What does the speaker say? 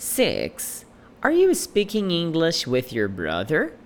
6. Are you speaking English with your brother?